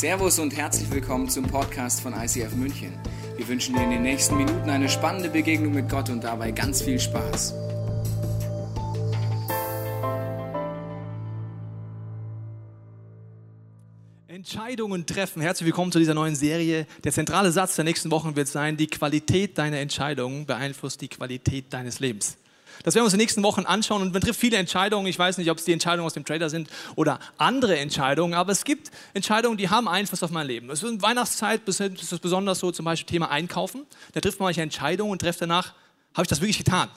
Servus und herzlich willkommen zum Podcast von ICF München. Wir wünschen dir in den nächsten Minuten eine spannende Begegnung mit Gott und dabei ganz viel Spaß. Entscheidungen treffen. Herzlich willkommen zu dieser neuen Serie. Der zentrale Satz der nächsten Wochen wird sein, die Qualität deiner Entscheidungen beeinflusst die Qualität deines Lebens. Das werden wir uns in den nächsten Wochen anschauen und man trifft viele Entscheidungen. Ich weiß nicht, ob es die Entscheidungen aus dem Trader sind oder andere Entscheidungen, aber es gibt Entscheidungen, die haben Einfluss auf mein Leben. Es ist Weihnachtszeit ist es besonders so, zum Beispiel Thema Einkaufen. Da trifft man manche Entscheidungen und trifft danach, habe ich das wirklich getan?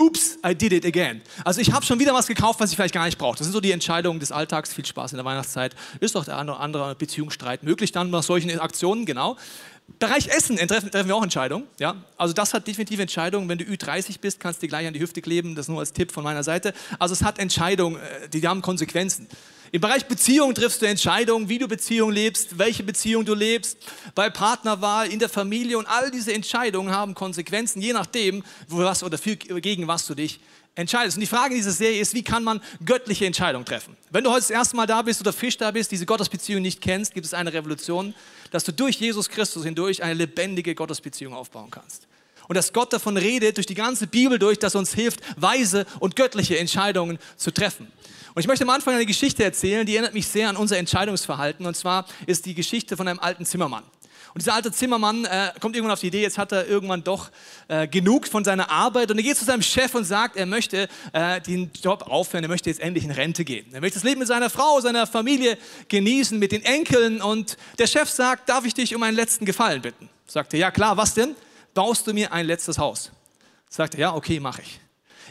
Ups, I did it again. Also ich habe schon wieder was gekauft, was ich vielleicht gar nicht brauche. Das sind so die Entscheidungen des Alltags. Viel Spaß in der Weihnachtszeit. Ist doch der andere Beziehungsstreit möglich dann nach solchen Aktionen, genau. Bereich Essen treffen, treffen wir auch Entscheidungen. Ja? Also das hat definitiv Entscheidungen. Wenn du Ü30 bist, kannst du dir gleich an die Hüfte kleben. Das nur als Tipp von meiner Seite. Also es hat Entscheidungen, äh, die haben Konsequenzen. Im Bereich Beziehung triffst du Entscheidungen, wie du Beziehung lebst, welche Beziehung du lebst, bei Partnerwahl, in der Familie und all diese Entscheidungen haben Konsequenzen, je nachdem, was oder für, gegen was du dich entscheidest. Und die Frage dieser Serie ist, wie kann man göttliche Entscheidungen treffen? Wenn du heute das erste Mal da bist oder Fisch da bist, diese Gottesbeziehung nicht kennst, gibt es eine Revolution, dass du durch Jesus Christus hindurch eine lebendige Gottesbeziehung aufbauen kannst. Und dass Gott davon redet, durch die ganze Bibel durch, dass uns hilft, weise und göttliche Entscheidungen zu treffen. Und ich möchte am Anfang eine Geschichte erzählen, die erinnert mich sehr an unser Entscheidungsverhalten. Und zwar ist die Geschichte von einem alten Zimmermann. Und dieser alte Zimmermann äh, kommt irgendwann auf die Idee, jetzt hat er irgendwann doch äh, genug von seiner Arbeit und er geht zu seinem Chef und sagt, er möchte äh, den Job aufhören, er möchte jetzt endlich in Rente gehen. Er möchte das Leben mit seiner Frau, seiner Familie genießen, mit den Enkeln und der Chef sagt, darf ich dich um einen letzten Gefallen bitten? Sagt er, ja klar, was denn? Baust du mir ein letztes Haus? Sagt er, ja, okay, mache ich.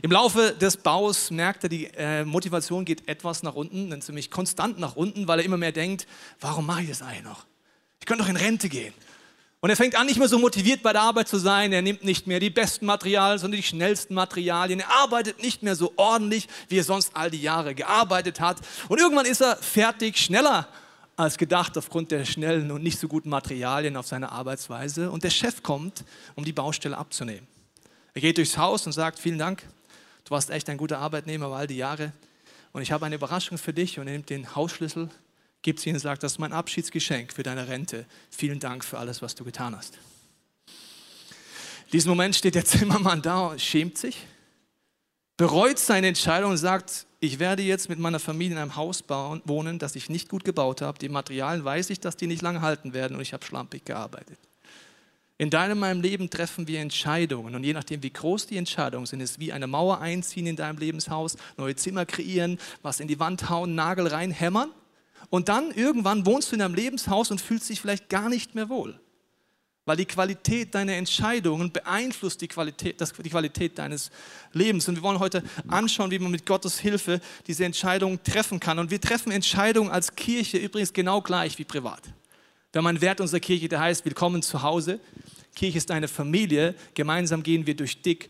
Im Laufe des Baus merkt er, die äh, Motivation geht etwas nach unten, ziemlich konstant nach unten, weil er immer mehr denkt, warum mache ich das eigentlich noch? Könnte doch in Rente gehen. Und er fängt an, nicht mehr so motiviert bei der Arbeit zu sein. Er nimmt nicht mehr die besten Materialien, sondern die schnellsten Materialien. Er arbeitet nicht mehr so ordentlich, wie er sonst all die Jahre gearbeitet hat. Und irgendwann ist er fertig, schneller als gedacht aufgrund der schnellen und nicht so guten Materialien auf seine Arbeitsweise. Und der Chef kommt, um die Baustelle abzunehmen. Er geht durchs Haus und sagt, vielen Dank, du warst echt ein guter Arbeitnehmer über all die Jahre. Und ich habe eine Überraschung für dich. Und er nimmt den Hausschlüssel gibt sie ihn und sagt, das ist mein Abschiedsgeschenk für deine Rente. Vielen Dank für alles, was du getan hast. In diesem Moment steht der Zimmermann da und schämt sich, bereut seine Entscheidung und sagt, ich werde jetzt mit meiner Familie in einem Haus bauen, wohnen, das ich nicht gut gebaut habe. Die Materialien weiß ich, dass die nicht lange halten werden und ich habe schlampig gearbeitet. In deinem meinem Leben treffen wir Entscheidungen und je nachdem, wie groß die Entscheidungen sind, ist wie eine Mauer einziehen in deinem Lebenshaus, neue Zimmer kreieren, was in die Wand hauen, Nagel reinhämmern und dann irgendwann wohnst du in deinem Lebenshaus und fühlst dich vielleicht gar nicht mehr wohl. Weil die Qualität deiner Entscheidungen beeinflusst die Qualität, das, die Qualität deines Lebens. Und wir wollen heute anschauen, wie man mit Gottes Hilfe diese Entscheidungen treffen kann. Und wir treffen Entscheidungen als Kirche übrigens genau gleich wie privat. Wir haben einen Wert unserer Kirche, der heißt, willkommen zu Hause. Kirche ist eine Familie. Gemeinsam gehen wir durch dick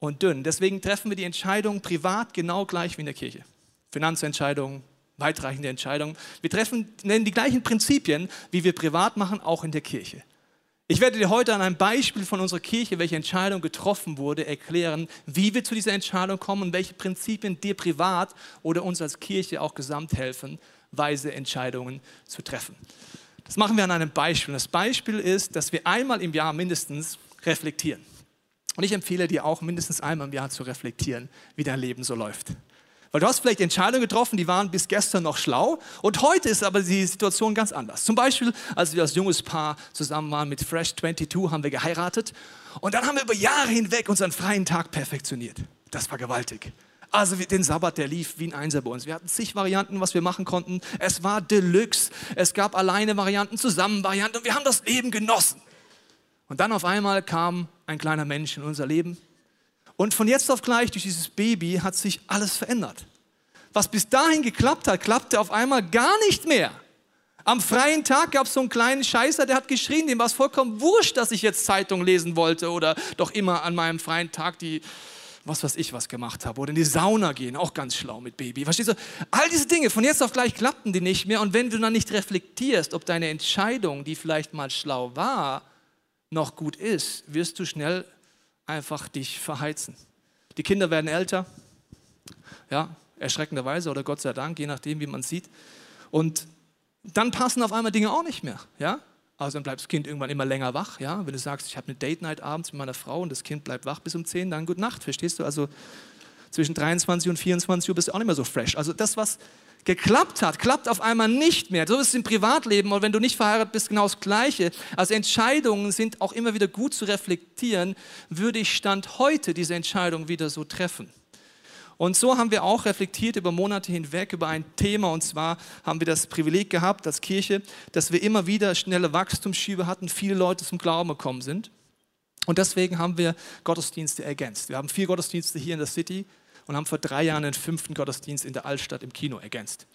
und dünn. Deswegen treffen wir die Entscheidungen privat genau gleich wie in der Kirche. Finanzentscheidungen, weitreichende Entscheidungen. Wir treffen, nennen die gleichen Prinzipien, wie wir privat machen, auch in der Kirche. Ich werde dir heute an einem Beispiel von unserer Kirche, welche Entscheidung getroffen wurde, erklären, wie wir zu dieser Entscheidung kommen und welche Prinzipien dir privat oder uns als Kirche auch gesamt helfen, weise Entscheidungen zu treffen. Das machen wir an einem Beispiel. Das Beispiel ist, dass wir einmal im Jahr mindestens reflektieren. Und ich empfehle dir auch mindestens einmal im Jahr zu reflektieren, wie dein Leben so läuft. Weil du hast vielleicht Entscheidungen getroffen, die waren bis gestern noch schlau und heute ist aber die Situation ganz anders. Zum Beispiel, als wir als junges Paar zusammen waren mit Fresh 22, haben wir geheiratet und dann haben wir über Jahre hinweg unseren freien Tag perfektioniert. Das war gewaltig. Also den Sabbat, der lief wie ein Einser bei uns. Wir hatten zig Varianten, was wir machen konnten. Es war Deluxe, es gab alleine Varianten, zusammen Varianten und wir haben das Leben genossen. Und dann auf einmal kam ein kleiner Mensch in unser Leben und von jetzt auf gleich durch dieses Baby hat sich alles verändert. Was bis dahin geklappt hat, klappte auf einmal gar nicht mehr. Am freien Tag gab es so einen kleinen Scheißer, der hat geschrien, dem war es vollkommen wurscht, dass ich jetzt Zeitung lesen wollte oder doch immer an meinem freien Tag die, was weiß ich, was gemacht habe. Oder in die Sauna gehen, auch ganz schlau mit Baby. Verstehst du? All diese Dinge, von jetzt auf gleich klappten die nicht mehr. Und wenn du dann nicht reflektierst, ob deine Entscheidung, die vielleicht mal schlau war, noch gut ist, wirst du schnell einfach dich verheizen. Die Kinder werden älter, ja, erschreckenderweise oder Gott sei Dank, je nachdem, wie man sieht. Und dann passen auf einmal Dinge auch nicht mehr. Ja? Also dann bleibt das Kind irgendwann immer länger wach. Ja? Wenn du sagst, ich habe eine Date Night abends mit meiner Frau und das Kind bleibt wach bis um 10, dann gute Nacht, verstehst du? Also zwischen 23 und 24 Uhr bist du auch nicht mehr so fresh. Also das, was geklappt hat, klappt auf einmal nicht mehr. So ist es im Privatleben und wenn du nicht verheiratet bist, genau das Gleiche. Also Entscheidungen sind auch immer wieder gut zu reflektieren. Würde ich Stand heute diese Entscheidung wieder so treffen? Und so haben wir auch reflektiert über Monate hinweg über ein Thema. Und zwar haben wir das Privileg gehabt als Kirche, dass wir immer wieder schnelle Wachstumsschübe hatten, viele Leute zum Glauben gekommen sind. Und deswegen haben wir Gottesdienste ergänzt. Wir haben vier Gottesdienste hier in der City und haben vor drei Jahren den fünften Gottesdienst in der Altstadt im Kino ergänzt.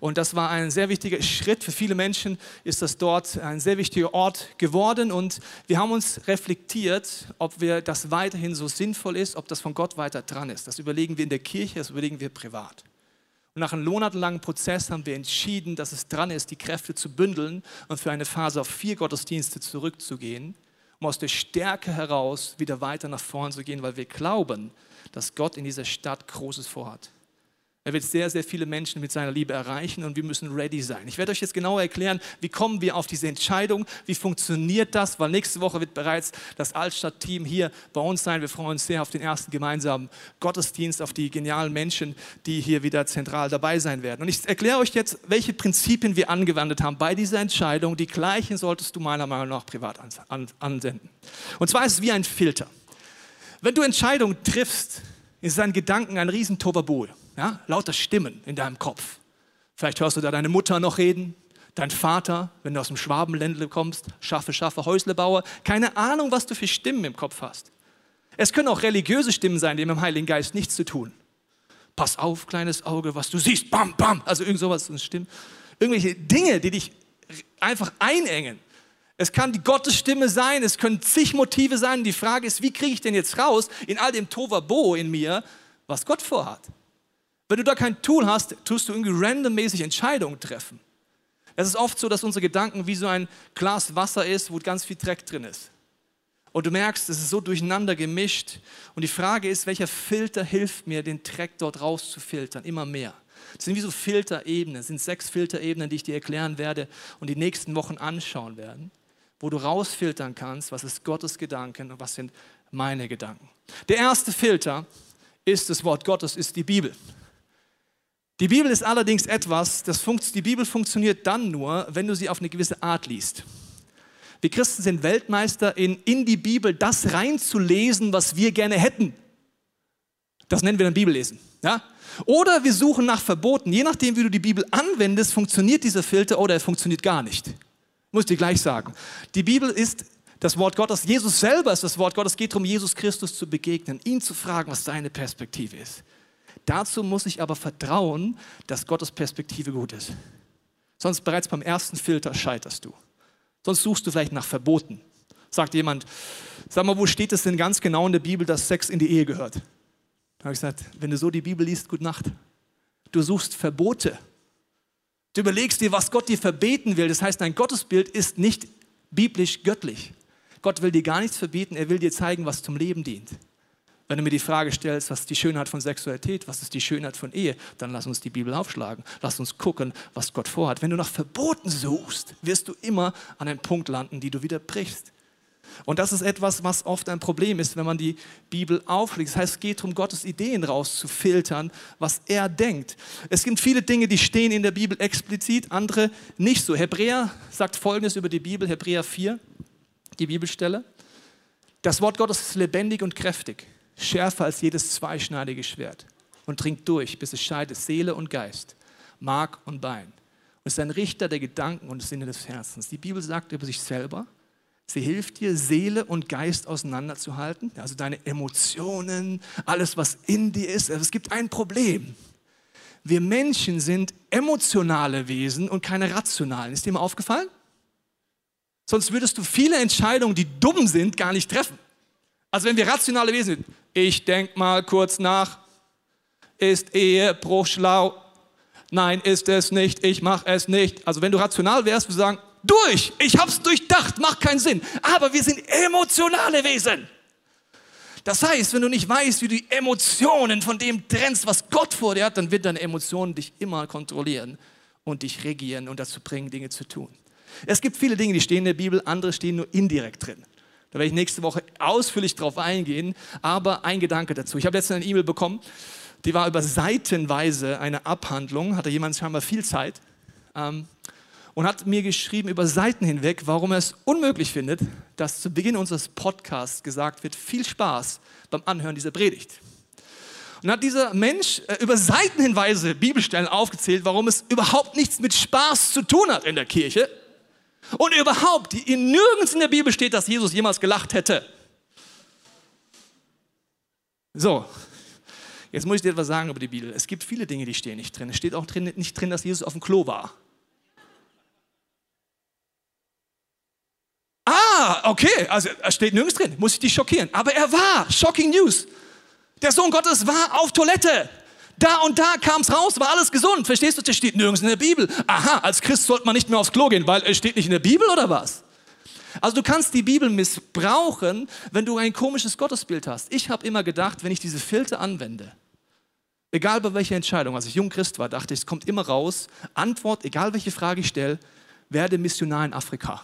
Und das war ein sehr wichtiger Schritt. Für viele Menschen ist das dort ein sehr wichtiger Ort geworden. Und wir haben uns reflektiert, ob wir das weiterhin so sinnvoll ist, ob das von Gott weiter dran ist. Das überlegen wir in der Kirche, das überlegen wir privat. Und nach einem monatelangen Prozess haben wir entschieden, dass es dran ist, die Kräfte zu bündeln und für eine Phase auf vier Gottesdienste zurückzugehen, um aus der Stärke heraus wieder weiter nach vorn zu gehen, weil wir glauben, dass Gott in dieser Stadt Großes vorhat. Er wird sehr, sehr viele Menschen mit seiner Liebe erreichen und wir müssen ready sein. Ich werde euch jetzt genauer erklären, wie kommen wir auf diese Entscheidung, wie funktioniert das, weil nächste Woche wird bereits das Altstadt-Team hier bei uns sein. Wir freuen uns sehr auf den ersten gemeinsamen Gottesdienst, auf die genialen Menschen, die hier wieder zentral dabei sein werden. Und ich erkläre euch jetzt, welche Prinzipien wir angewendet haben bei dieser Entscheidung. Die gleichen solltest du meiner Meinung nach privat ansenden. Und zwar ist es wie ein Filter. Wenn du Entscheidungen triffst, ist dein Gedanken ein riesen Tobabol. Ja? Lauter Stimmen in deinem Kopf. Vielleicht hörst du da deine Mutter noch reden, dein Vater, wenn du aus dem Schwabenländle kommst, schaffe, schaffe, Häuslebauer. Keine Ahnung, was du für Stimmen im Kopf hast. Es können auch religiöse Stimmen sein, die mit dem Heiligen Geist nichts zu tun. Pass auf, kleines Auge, was du siehst, bam, bam. Also irgend sowas, Stimmen. Irgendwelche Dinge, die dich einfach einengen. Es kann die Gottesstimme sein, es können zig Motive sein. Die Frage ist, wie kriege ich denn jetzt raus in all dem Tovabo in mir, was Gott vorhat? Wenn du da kein Tool hast, tust du irgendwie randommäßig Entscheidungen treffen. Es ist oft so, dass unsere Gedanken wie so ein Glas Wasser ist, wo ganz viel Dreck drin ist. Und du merkst, es ist so durcheinander gemischt. Und die Frage ist, welcher Filter hilft mir, den Dreck dort rauszufiltern? Immer mehr. Das sind wie so Filterebenen. Das sind sechs Filterebenen, die ich dir erklären werde und die nächsten Wochen anschauen werden, wo du rausfiltern kannst, was ist Gottes Gedanken und was sind meine Gedanken. Der erste Filter ist das Wort Gottes, ist die Bibel. Die Bibel ist allerdings etwas, das die Bibel funktioniert dann nur, wenn du sie auf eine gewisse Art liest. Wir Christen sind Weltmeister in, in die Bibel das reinzulesen, was wir gerne hätten. Das nennen wir dann Bibellesen. Ja? Oder wir suchen nach Verboten. Je nachdem, wie du die Bibel anwendest, funktioniert dieser Filter oder er funktioniert gar nicht. Muss ich dir gleich sagen. Die Bibel ist das Wort Gottes. Jesus selber ist das Wort Gottes. Es geht darum, Jesus Christus zu begegnen, ihn zu fragen, was seine Perspektive ist. Dazu muss ich aber vertrauen, dass Gottes Perspektive gut ist. Sonst bereits beim ersten Filter scheiterst du. Sonst suchst du vielleicht nach Verboten. Sagt jemand, sag mal, wo steht es denn ganz genau in der Bibel, dass Sex in die Ehe gehört? Da habe ich gesagt, wenn du so die Bibel liest, gute Nacht. Du suchst Verbote. Du überlegst dir, was Gott dir verbeten will. Das heißt, dein Gottesbild ist nicht biblisch göttlich. Gott will dir gar nichts verbieten, er will dir zeigen, was zum Leben dient. Wenn du mir die Frage stellst, was ist die Schönheit von Sexualität, was ist die Schönheit von Ehe, dann lass uns die Bibel aufschlagen. Lass uns gucken, was Gott vorhat. Wenn du nach Verboten suchst, wirst du immer an einen Punkt landen, die du wieder brichst. Und das ist etwas, was oft ein Problem ist, wenn man die Bibel aufschlägt. Das heißt, es geht darum, Gottes Ideen rauszufiltern, was er denkt. Es gibt viele Dinge, die stehen in der Bibel explizit, andere nicht so. Hebräer sagt Folgendes über die Bibel, Hebräer 4, die Bibelstelle. Das Wort Gottes ist lebendig und kräftig schärfer als jedes zweischneidige Schwert und dringt durch, bis es scheidet Seele und Geist, Mark und Bein. Und ist ein Richter der Gedanken und des Sinne des Herzens. Die Bibel sagt über sich selber, sie hilft dir, Seele und Geist auseinanderzuhalten, also deine Emotionen, alles, was in dir ist. Also es gibt ein Problem. Wir Menschen sind emotionale Wesen und keine rationalen. Ist dir mal aufgefallen? Sonst würdest du viele Entscheidungen, die dumm sind, gar nicht treffen. Also wenn wir rationale Wesen sind, ich denke mal kurz nach, ist Ehebruch schlau? Nein, ist es nicht, ich mache es nicht. Also wenn du rational wärst, wir sagen, durch, ich habe es durchdacht, macht keinen Sinn. Aber wir sind emotionale Wesen. Das heißt, wenn du nicht weißt, wie du die Emotionen von dem trennst, was Gott vor dir hat, dann wird deine Emotionen dich immer kontrollieren und dich regieren und dazu bringen, Dinge zu tun. Es gibt viele Dinge, die stehen in der Bibel, andere stehen nur indirekt drin. Da werde ich nächste Woche ausführlich drauf eingehen, aber ein Gedanke dazu. Ich habe letztens eine E-Mail bekommen, die war über seitenweise eine Abhandlung, hatte jemand scheinbar viel Zeit ähm, und hat mir geschrieben über Seiten hinweg, warum er es unmöglich findet, dass zu Beginn unseres Podcasts gesagt wird, viel Spaß beim Anhören dieser Predigt. Und hat dieser Mensch äh, über Seitenhinweise Bibelstellen aufgezählt, warum es überhaupt nichts mit Spaß zu tun hat in der Kirche. Und überhaupt, in nirgends in der Bibel steht, dass Jesus jemals gelacht hätte. So, jetzt muss ich dir etwas sagen über die Bibel. Es gibt viele Dinge, die stehen nicht drin. Es steht auch drin, nicht drin, dass Jesus auf dem Klo war. Ah, okay, also steht nirgends drin, muss ich dich schockieren. Aber er war, shocking news. Der Sohn Gottes war auf Toilette. Da und da kam es raus, war alles gesund. Verstehst du? Das steht nirgends in der Bibel. Aha, als Christ sollte man nicht mehr aufs Klo gehen, weil es steht nicht in der Bibel oder was? Also du kannst die Bibel missbrauchen, wenn du ein komisches Gottesbild hast. Ich habe immer gedacht, wenn ich diese Filter anwende, egal bei welcher Entscheidung, als ich jung Christ war, dachte ich, es kommt immer raus, Antwort, egal welche Frage ich stelle, werde Missionar in Afrika.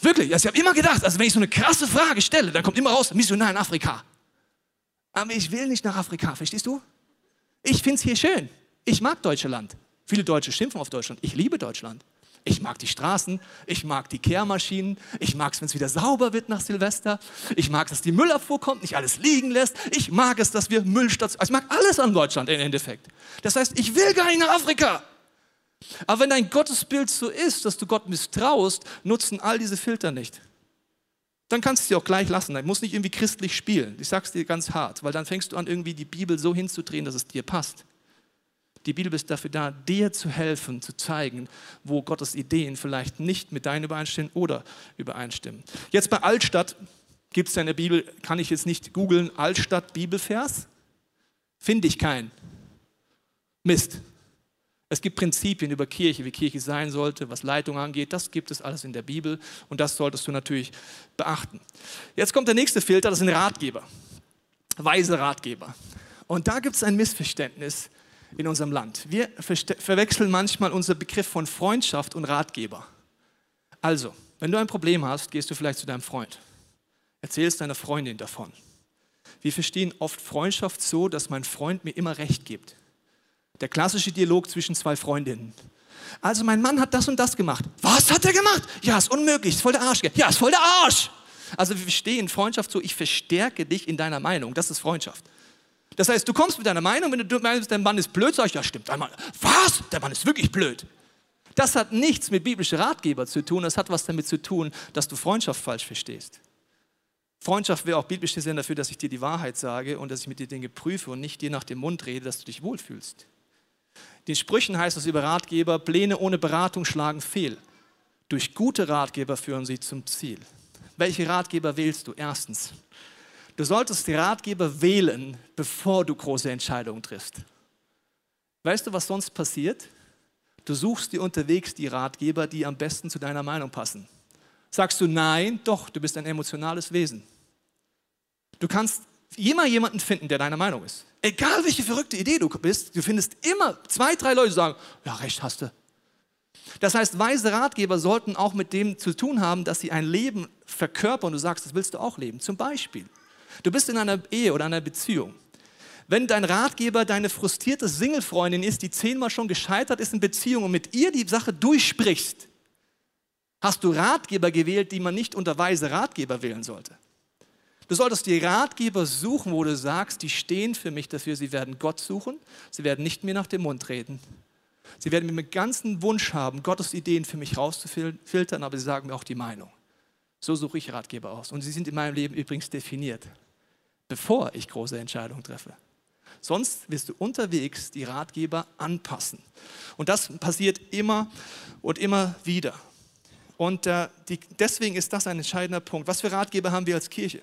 Wirklich, also ich habe immer gedacht, also wenn ich so eine krasse Frage stelle, dann kommt immer raus, Missionar in Afrika. Aber ich will nicht nach Afrika, verstehst du? Ich finde es hier schön. Ich mag Deutschland. Viele Deutsche schimpfen auf Deutschland. Ich liebe Deutschland. Ich mag die Straßen, ich mag die Kehrmaschinen, ich mag es, wenn es wieder sauber wird nach Silvester, ich mag dass die Müllabfuhr kommt, nicht alles liegen lässt, ich mag es, dass wir Müllstationen, ich mag alles an Deutschland im Endeffekt. Das heißt, ich will gar nicht nach Afrika. Aber wenn dein Gottesbild so ist, dass du Gott misstraust, nutzen all diese Filter nicht dann kannst du sie auch gleich lassen. Dann musst nicht irgendwie christlich spielen. Ich sag's dir ganz hart, weil dann fängst du an, irgendwie die Bibel so hinzudrehen, dass es dir passt. Die Bibel ist dafür da, dir zu helfen, zu zeigen, wo Gottes Ideen vielleicht nicht mit deinen übereinstimmen oder übereinstimmen. Jetzt bei Altstadt gibt es in der Bibel, kann ich jetzt nicht googeln, Altstadt Bibelvers? Finde ich keinen. Mist. Es gibt Prinzipien über Kirche, wie Kirche sein sollte, was Leitung angeht. Das gibt es alles in der Bibel und das solltest du natürlich beachten. Jetzt kommt der nächste Filter, das sind Ratgeber. Weise Ratgeber. Und da gibt es ein Missverständnis in unserem Land. Wir verwechseln manchmal unseren Begriff von Freundschaft und Ratgeber. Also, wenn du ein Problem hast, gehst du vielleicht zu deinem Freund. Erzählst deiner Freundin davon. Wir verstehen oft Freundschaft so, dass mein Freund mir immer Recht gibt. Der klassische Dialog zwischen zwei Freundinnen. Also mein Mann hat das und das gemacht. Was hat er gemacht? Ja, ist unmöglich, ist voll der Arsch. Ja, ist voll der Arsch. Also wir stehen Freundschaft so, ich verstärke dich in deiner Meinung. Das ist Freundschaft. Das heißt, du kommst mit deiner Meinung, wenn du meinst, dein Mann ist blöd, sag ich, ja stimmt. Was? Der Mann ist wirklich blöd. Das hat nichts mit biblischen Ratgeber zu tun, das hat was damit zu tun, dass du Freundschaft falsch verstehst. Freundschaft wäre auch biblisch gesehen dafür, dass ich dir die Wahrheit sage und dass ich mit dir Dinge prüfe und nicht dir nach dem Mund rede, dass du dich wohlfühlst. Den Sprüchen heißt es über Ratgeber, Pläne ohne Beratung schlagen fehl. Durch gute Ratgeber führen sie zum Ziel. Welche Ratgeber wählst du? Erstens, du solltest die Ratgeber wählen, bevor du große Entscheidungen triffst. Weißt du, was sonst passiert? Du suchst dir unterwegs die Ratgeber, die am besten zu deiner Meinung passen. Sagst du nein, doch, du bist ein emotionales Wesen. Du kannst immer jemanden finden, der deiner Meinung ist. Egal welche verrückte Idee du bist, du findest immer zwei, drei Leute, die sagen, ja, recht hast du. Das heißt, weise Ratgeber sollten auch mit dem zu tun haben, dass sie ein Leben verkörpern und du sagst, das willst du auch leben. Zum Beispiel, du bist in einer Ehe oder einer Beziehung. Wenn dein Ratgeber deine frustrierte Single-Freundin ist, die zehnmal schon gescheitert ist in Beziehung und mit ihr die Sache durchsprichst, hast du Ratgeber gewählt, die man nicht unter weise Ratgeber wählen sollte. Du solltest die Ratgeber suchen, wo du sagst, die stehen für mich dafür, sie werden Gott suchen, sie werden nicht mir nach dem Mund reden. Sie werden mir mit ganzen Wunsch haben, Gottes Ideen für mich rauszufiltern, aber sie sagen mir auch die Meinung. So suche ich Ratgeber aus. Und sie sind in meinem Leben übrigens definiert, bevor ich große Entscheidungen treffe. Sonst wirst du unterwegs die Ratgeber anpassen. Und das passiert immer und immer wieder. Und äh, die, deswegen ist das ein entscheidender Punkt. Was für Ratgeber haben wir als Kirche?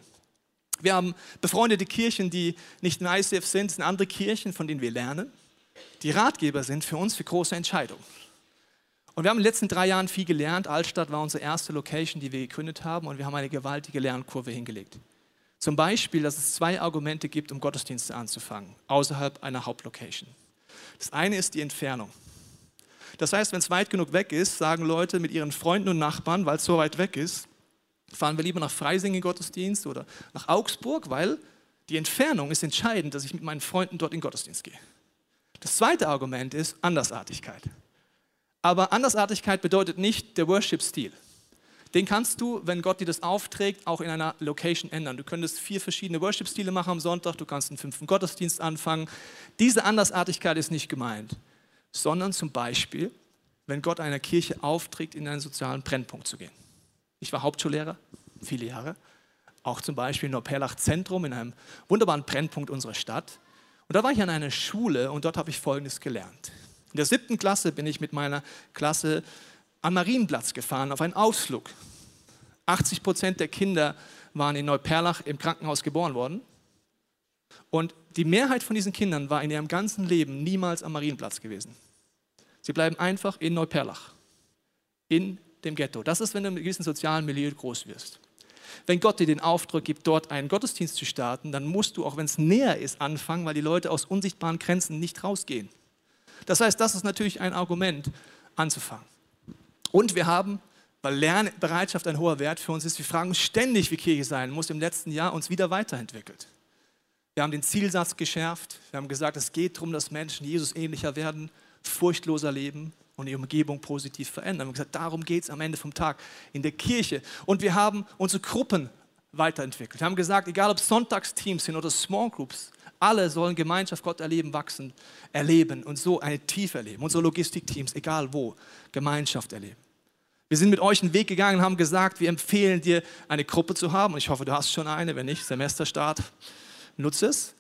Wir haben befreundete Kirchen, die nicht in ICF sind, sind andere Kirchen, von denen wir lernen, die Ratgeber sind für uns für große Entscheidungen. Und wir haben in den letzten drei Jahren viel gelernt. Altstadt war unsere erste Location, die wir gegründet haben, und wir haben eine gewaltige Lernkurve hingelegt. Zum Beispiel, dass es zwei Argumente gibt, um Gottesdienste anzufangen, außerhalb einer Hauptlocation. Das eine ist die Entfernung. Das heißt, wenn es weit genug weg ist, sagen Leute mit ihren Freunden und Nachbarn, weil es so weit weg ist, fahren wir lieber nach Freising in Gottesdienst oder nach Augsburg, weil die Entfernung ist entscheidend, dass ich mit meinen Freunden dort in Gottesdienst gehe. Das zweite Argument ist Andersartigkeit. Aber Andersartigkeit bedeutet nicht der Worship-Stil. Den kannst du, wenn Gott dir das aufträgt, auch in einer Location ändern. Du könntest vier verschiedene Worship-Stile machen am Sonntag, du kannst einen fünften Gottesdienst anfangen. Diese Andersartigkeit ist nicht gemeint, sondern zum Beispiel, wenn Gott einer Kirche aufträgt, in einen sozialen Brennpunkt zu gehen. Ich war Hauptschullehrer, viele Jahre, auch zum Beispiel in Neuperlach Zentrum, in einem wunderbaren Brennpunkt unserer Stadt. Und da war ich an einer Schule und dort habe ich Folgendes gelernt. In der siebten Klasse bin ich mit meiner Klasse am Marienplatz gefahren auf einen Ausflug. 80 Prozent der Kinder waren in Neuperlach im Krankenhaus geboren worden. Und die Mehrheit von diesen Kindern war in ihrem ganzen Leben niemals am Marienplatz gewesen. Sie bleiben einfach in Neuperlach, in dem Ghetto. Das ist, wenn du in einem gewissen sozialen Milieu groß wirst. Wenn Gott dir den Auftrag gibt, dort einen Gottesdienst zu starten, dann musst du, auch wenn es näher ist, anfangen, weil die Leute aus unsichtbaren Grenzen nicht rausgehen. Das heißt, das ist natürlich ein Argument, anzufangen. Und wir haben, weil Lernbereitschaft ein hoher Wert für uns ist, wir fragen uns ständig, wie Kirche sein muss, im letzten Jahr uns wieder weiterentwickelt. Wir haben den Zielsatz geschärft. Wir haben gesagt, es geht darum, dass Menschen Jesus ähnlicher werden, furchtloser leben und die Umgebung positiv verändern. Wir haben gesagt, darum geht es am Ende vom Tag in der Kirche. Und wir haben unsere Gruppen weiterentwickelt. Wir haben gesagt, egal ob Sonntagsteams sind oder Small Groups, alle sollen Gemeinschaft, Gott erleben, wachsen, erleben und so eine Tiefe erleben. Unsere Logistikteams, egal wo, Gemeinschaft erleben. Wir sind mit euch einen Weg gegangen und haben gesagt, wir empfehlen dir, eine Gruppe zu haben. Ich hoffe, du hast schon eine. Wenn nicht, Semesterstart, nutze es.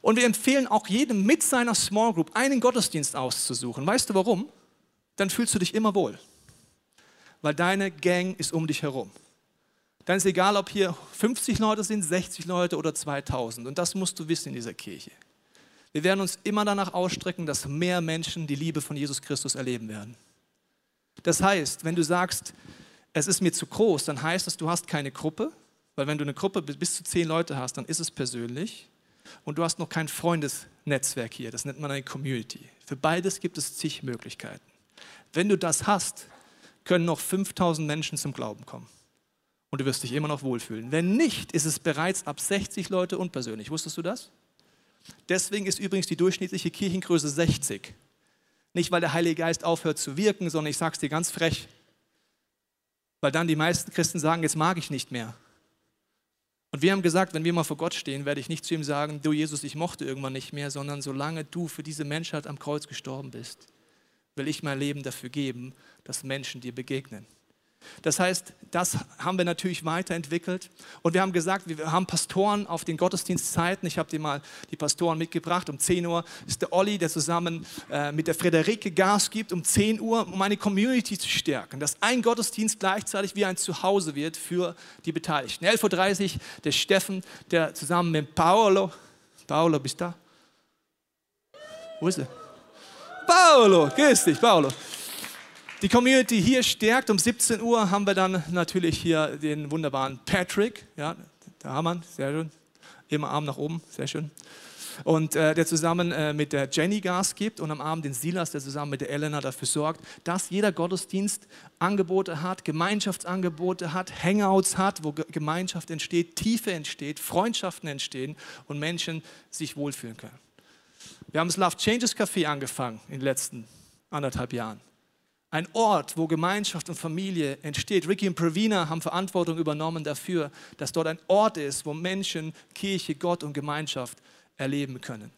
Und wir empfehlen auch jedem mit seiner Small Group einen Gottesdienst auszusuchen. Weißt du warum? Dann fühlst du dich immer wohl. Weil deine Gang ist um dich herum. Dann ist egal, ob hier 50 Leute sind, 60 Leute oder 2000. Und das musst du wissen in dieser Kirche. Wir werden uns immer danach ausstrecken, dass mehr Menschen die Liebe von Jesus Christus erleben werden. Das heißt, wenn du sagst, es ist mir zu groß, dann heißt das, du hast keine Gruppe, weil wenn du eine Gruppe bis zu zehn Leute hast, dann ist es persönlich und du hast noch kein Freundesnetzwerk hier, das nennt man eine Community. Für beides gibt es zig Möglichkeiten. Wenn du das hast, können noch 5000 Menschen zum Glauben kommen und du wirst dich immer noch wohlfühlen. Wenn nicht, ist es bereits ab 60 Leute unpersönlich. Wusstest du das? Deswegen ist übrigens die durchschnittliche Kirchengröße 60. Nicht, weil der Heilige Geist aufhört zu wirken, sondern ich sage es dir ganz frech, weil dann die meisten Christen sagen, jetzt mag ich nicht mehr. Und wir haben gesagt, wenn wir mal vor Gott stehen, werde ich nicht zu ihm sagen, du Jesus, ich mochte irgendwann nicht mehr, sondern solange du für diese Menschheit am Kreuz gestorben bist, will ich mein Leben dafür geben, dass Menschen dir begegnen. Das heißt, das haben wir natürlich weiterentwickelt. Und wir haben gesagt, wir haben Pastoren auf den Gottesdienstzeiten. Ich habe dir mal die Pastoren mitgebracht. Um 10 Uhr ist der Olli, der zusammen äh, mit der Frederike Gas gibt, um 10 Uhr, um eine Community zu stärken. Dass ein Gottesdienst gleichzeitig wie ein Zuhause wird für die Beteiligten. 11.30 Uhr der Steffen, der zusammen mit Paolo, Paolo, bist du da? Wo ist er? Paolo, grüß dich, Paolo die Community hier stärkt. Um 17 Uhr haben wir dann natürlich hier den wunderbaren Patrick. Ja, der Hamann, sehr schön. Immer Arm nach oben, sehr schön. Und äh, der zusammen äh, mit der Jenny Gas gibt und am Abend den Silas, der zusammen mit der Elena dafür sorgt, dass jeder Gottesdienst Angebote hat, Gemeinschaftsangebote hat, Hangouts hat, wo Gemeinschaft entsteht, Tiefe entsteht, Freundschaften entstehen und Menschen sich wohlfühlen können. Wir haben das Love Changes Café angefangen in den letzten anderthalb Jahren. Ein Ort, wo Gemeinschaft und Familie entsteht. Ricky und Pravina haben Verantwortung übernommen dafür, dass dort ein Ort ist, wo Menschen Kirche, Gott und Gemeinschaft erleben können.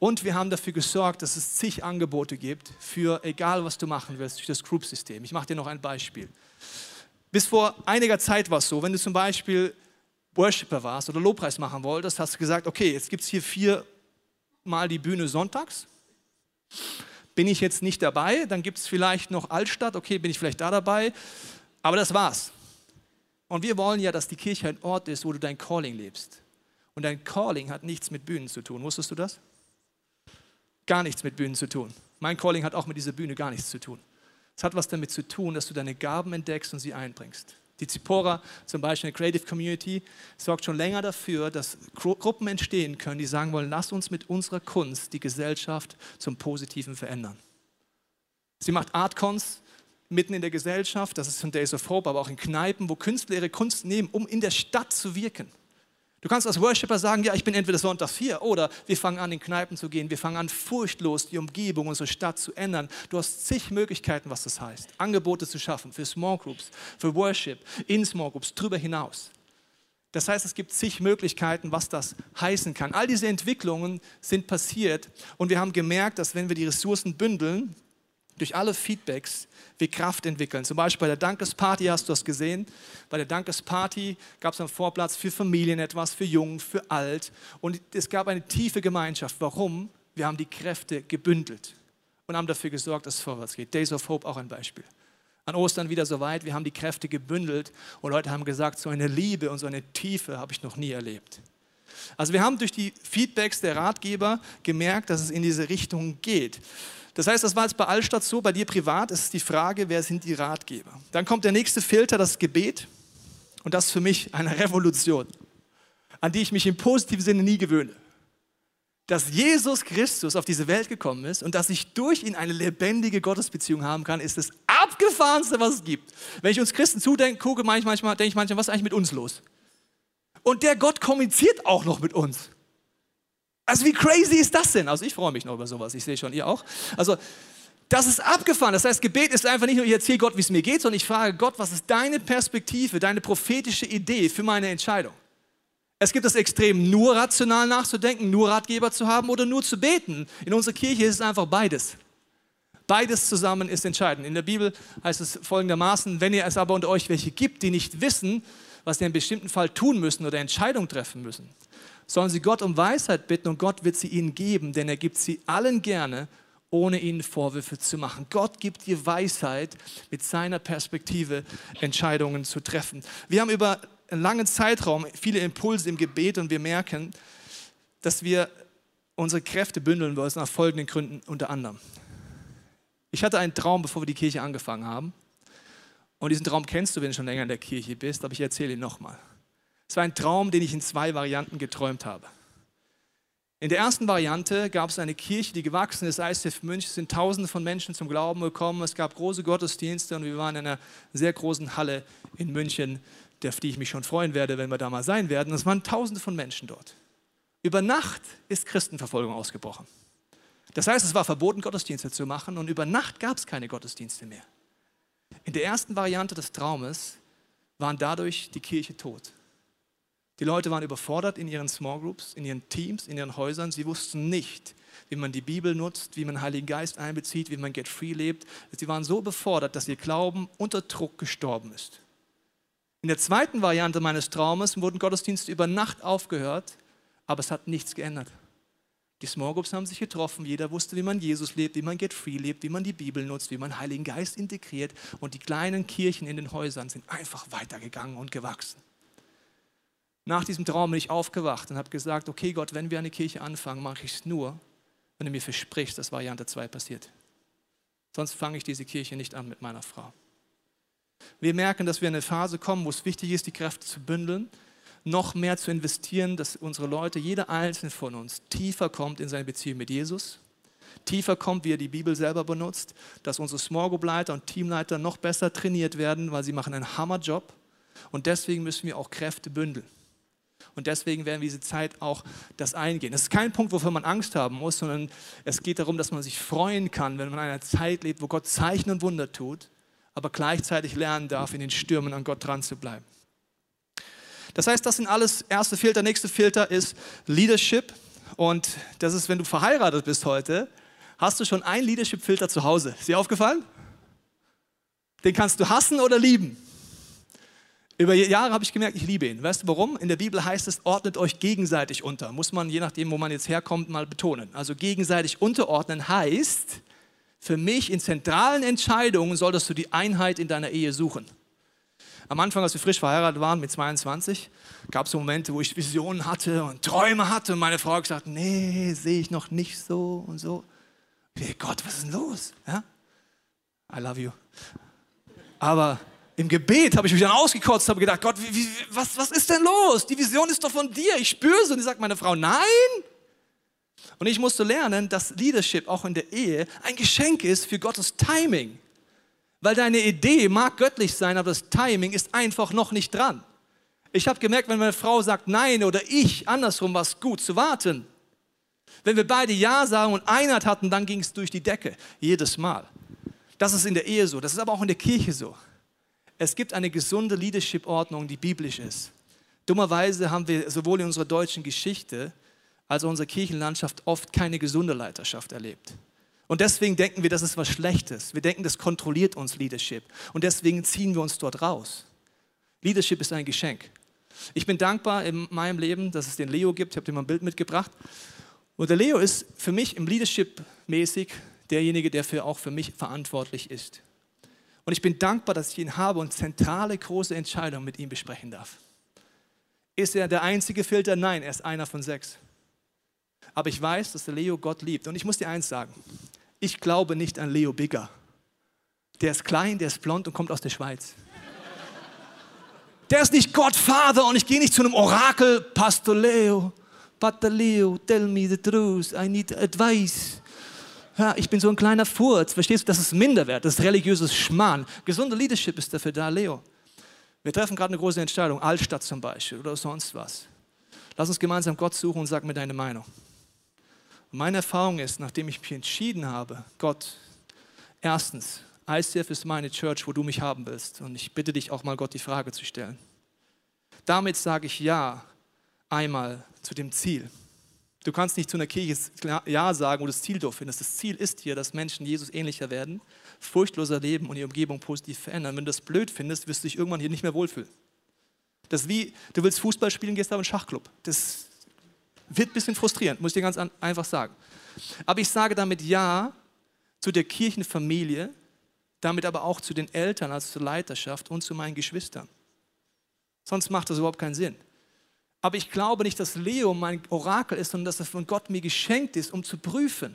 Und wir haben dafür gesorgt, dass es zig Angebote gibt für egal, was du machen willst, durch das Group-System. Ich mache dir noch ein Beispiel. Bis vor einiger Zeit war es so, wenn du zum Beispiel Worshipper warst oder Lobpreis machen wolltest, hast du gesagt, okay, jetzt gibt es hier viermal die Bühne sonntags bin ich jetzt nicht dabei, dann gibt es vielleicht noch Altstadt, okay, bin ich vielleicht da dabei, aber das war's. Und wir wollen ja, dass die Kirche ein Ort ist, wo du dein Calling lebst. Und dein Calling hat nichts mit Bühnen zu tun. Wusstest du das? Gar nichts mit Bühnen zu tun. Mein Calling hat auch mit dieser Bühne gar nichts zu tun. Es hat was damit zu tun, dass du deine Gaben entdeckst und sie einbringst. Die Zipora, zum Beispiel eine Creative Community, sorgt schon länger dafür, dass Gruppen entstehen können, die sagen wollen, lass uns mit unserer Kunst die Gesellschaft zum Positiven verändern. Sie macht Artcons mitten in der Gesellschaft, das ist von Days of Hope, aber auch in Kneipen, wo Künstler ihre Kunst nehmen, um in der Stadt zu wirken. Du kannst als Worshipper sagen, ja, ich bin entweder sonntags hier oder wir fangen an, in Kneipen zu gehen. Wir fangen an, furchtlos die Umgebung unserer Stadt zu ändern. Du hast zig Möglichkeiten, was das heißt. Angebote zu schaffen für Small Groups, für Worship, in Small Groups, darüber hinaus. Das heißt, es gibt zig Möglichkeiten, was das heißen kann. All diese Entwicklungen sind passiert und wir haben gemerkt, dass wenn wir die Ressourcen bündeln, durch alle Feedbacks wir Kraft entwickeln. Zum Beispiel bei der Dankesparty hast du das gesehen. Bei der Dankesparty gab es einen Vorplatz für Familien etwas, für Jung, für Alt. Und es gab eine tiefe Gemeinschaft. Warum? Wir haben die Kräfte gebündelt und haben dafür gesorgt, dass es vorwärts geht. Days of Hope auch ein Beispiel. An Ostern wieder so weit, wir haben die Kräfte gebündelt und Leute haben gesagt, so eine Liebe und so eine Tiefe habe ich noch nie erlebt. Also wir haben durch die Feedbacks der Ratgeber gemerkt, dass es in diese Richtung geht. Das heißt, das war jetzt bei Allstadt so, bei dir privat ist die Frage, wer sind die Ratgeber? Dann kommt der nächste Filter, das Gebet. Und das ist für mich eine Revolution, an die ich mich im positiven Sinne nie gewöhne. Dass Jesus Christus auf diese Welt gekommen ist und dass ich durch ihn eine lebendige Gottesbeziehung haben kann, ist das abgefahrenste, was es gibt. Wenn ich uns Christen zudenke, gucke manchmal, denke ich manchmal, was ist eigentlich mit uns los? Und der Gott kommuniziert auch noch mit uns. Also wie crazy ist das denn? Also ich freue mich noch über sowas, ich sehe schon, ihr auch. Also das ist abgefahren. Das heißt, Gebet ist einfach nicht nur, ich erzähle Gott, wie es mir geht, sondern ich frage Gott, was ist deine Perspektive, deine prophetische Idee für meine Entscheidung? Es gibt das Extrem, nur rational nachzudenken, nur Ratgeber zu haben oder nur zu beten. In unserer Kirche ist es einfach beides. Beides zusammen ist entscheidend. In der Bibel heißt es folgendermaßen, wenn ihr es aber unter euch welche gibt, die nicht wissen, was sie in einem bestimmten Fall tun müssen oder Entscheidungen treffen müssen, sollen sie Gott um Weisheit bitten und Gott wird sie ihnen geben, denn er gibt sie allen gerne, ohne ihnen Vorwürfe zu machen. Gott gibt dir Weisheit, mit seiner Perspektive Entscheidungen zu treffen. Wir haben über einen langen Zeitraum viele Impulse im Gebet und wir merken, dass wir unsere Kräfte bündeln wollen, aus folgenden Gründen unter anderem. Ich hatte einen Traum, bevor wir die Kirche angefangen haben. Und diesen Traum kennst du, wenn du schon länger in der Kirche bist, aber ich erzähle ihn nochmal. Es war ein Traum, den ich in zwei Varianten geträumt habe. In der ersten Variante gab es eine Kirche, die gewachsen ist, ICF München, sind tausende von Menschen zum Glauben gekommen, es gab große Gottesdienste und wir waren in einer sehr großen Halle in München, auf die ich mich schon freuen werde, wenn wir da mal sein werden. Es waren tausende von Menschen dort. Über Nacht ist Christenverfolgung ausgebrochen. Das heißt, es war verboten, Gottesdienste zu machen und über Nacht gab es keine Gottesdienste mehr. In der ersten Variante des Traumes waren dadurch die Kirche tot. Die Leute waren überfordert in ihren Small Groups, in ihren Teams, in ihren Häusern. Sie wussten nicht, wie man die Bibel nutzt, wie man Heiligen Geist einbezieht, wie man Get Free lebt. Sie waren so überfordert, dass ihr Glauben unter Druck gestorben ist. In der zweiten Variante meines Traumes wurden Gottesdienste über Nacht aufgehört, aber es hat nichts geändert. Die Small Groups haben sich getroffen, jeder wusste, wie man Jesus lebt, wie man Get Free lebt, wie man die Bibel nutzt, wie man Heiligen Geist integriert und die kleinen Kirchen in den Häusern sind einfach weitergegangen und gewachsen. Nach diesem Traum bin ich aufgewacht und habe gesagt, okay Gott, wenn wir eine Kirche anfangen, mache ich es nur, wenn du mir versprichst, dass Variante 2 passiert. Sonst fange ich diese Kirche nicht an mit meiner Frau. Wir merken, dass wir in eine Phase kommen, wo es wichtig ist, die Kräfte zu bündeln, noch mehr zu investieren, dass unsere Leute, jeder einzelne von uns, tiefer kommt in seine Beziehung mit Jesus, tiefer kommt, wie er die Bibel selber benutzt, dass unsere Small Group Leiter und Teamleiter noch besser trainiert werden, weil sie machen einen Hammerjob und deswegen müssen wir auch Kräfte bündeln. Und deswegen werden wir diese Zeit auch das eingehen. Das ist kein Punkt, wofür man Angst haben muss, sondern es geht darum, dass man sich freuen kann, wenn man in einer Zeit lebt, wo Gott Zeichen und Wunder tut, aber gleichzeitig lernen darf, in den Stürmen an Gott dran zu bleiben. Das heißt, das sind alles erste Filter. Nächste Filter ist Leadership. Und das ist, wenn du verheiratet bist heute, hast du schon einen Leadership-Filter zu Hause. Ist dir aufgefallen? Den kannst du hassen oder lieben. Über Jahre habe ich gemerkt, ich liebe ihn. Weißt du warum? In der Bibel heißt es, ordnet euch gegenseitig unter. Muss man, je nachdem, wo man jetzt herkommt, mal betonen. Also gegenseitig unterordnen heißt, für mich in zentralen Entscheidungen solltest du die Einheit in deiner Ehe suchen. Am Anfang, als wir frisch verheiratet waren, mit 22, gab es so Momente, wo ich Visionen hatte und Träume hatte und meine Frau gesagt, nee, sehe ich noch nicht so und so. Hey Gott, was ist denn los? Ja? I love you. Aber im Gebet habe ich mich dann ausgekotzt, habe gedacht, Gott, wie, wie, was, was ist denn los? Die Vision ist doch von dir, ich spüre sie. Und ich sagt meine Frau, nein, Und ich musste lernen, dass Leadership auch in der Ehe ein Geschenk ist für Gottes Timing. Weil deine Idee mag göttlich sein, aber das Timing ist einfach noch nicht dran. Ich habe gemerkt, wenn meine Frau sagt Nein oder ich, andersrum war es gut zu warten. Wenn wir beide Ja sagen und Einheit hatten, dann ging es durch die Decke. Jedes Mal. Das ist in der Ehe so. Das ist aber auch in der Kirche so. Es gibt eine gesunde Leadership-Ordnung, die biblisch ist. Dummerweise haben wir sowohl in unserer deutschen Geschichte als auch in unserer Kirchenlandschaft oft keine gesunde Leiterschaft erlebt. Und deswegen denken wir, das ist was Schlechtes. Wir denken, das kontrolliert uns Leadership. Und deswegen ziehen wir uns dort raus. Leadership ist ein Geschenk. Ich bin dankbar in meinem Leben, dass es den Leo gibt. Ich habe dir mal ein Bild mitgebracht. Und der Leo ist für mich im Leadership mäßig derjenige, der für, auch für mich verantwortlich ist. Und ich bin dankbar, dass ich ihn habe und zentrale große Entscheidungen mit ihm besprechen darf. Ist er der einzige Filter? Nein, er ist einer von sechs. Aber ich weiß, dass der Leo Gott liebt. Und ich muss dir eins sagen. Ich glaube nicht an Leo Bigger. Der ist klein, der ist blond und kommt aus der Schweiz. Der ist nicht Gottvater und ich gehe nicht zu einem Orakel. Pastor Leo, Pater Leo, tell me the truth, I need advice. Ja, ich bin so ein kleiner Furz, verstehst du? Das ist Minderwert, das ist religiöses Schmarrn. Gesunde Leadership ist dafür da, Leo. Wir treffen gerade eine große Entscheidung, Altstadt zum Beispiel oder sonst was. Lass uns gemeinsam Gott suchen und sag mir deine Meinung. Meine Erfahrung ist, nachdem ich mich entschieden habe, Gott, erstens, ICF ist meine Church, wo du mich haben willst. Und ich bitte dich auch mal, Gott die Frage zu stellen. Damit sage ich Ja einmal zu dem Ziel. Du kannst nicht zu einer Kirche Ja sagen, wo du das Ziel doof findest. Das Ziel ist hier, dass Menschen Jesus ähnlicher werden, furchtloser leben und die Umgebung positiv verändern. Wenn du das blöd findest, wirst du dich irgendwann hier nicht mehr wohlfühlen. Das ist wie, du willst Fußball spielen, gehst aber in einen Schachclub. Das wird ein bisschen frustrierend, muss ich dir ganz einfach sagen. Aber ich sage damit Ja zu der Kirchenfamilie, damit aber auch zu den Eltern, also zur Leiterschaft und zu meinen Geschwistern. Sonst macht das überhaupt keinen Sinn. Aber ich glaube nicht, dass Leo mein Orakel ist, sondern dass er von Gott mir geschenkt ist, um zu prüfen.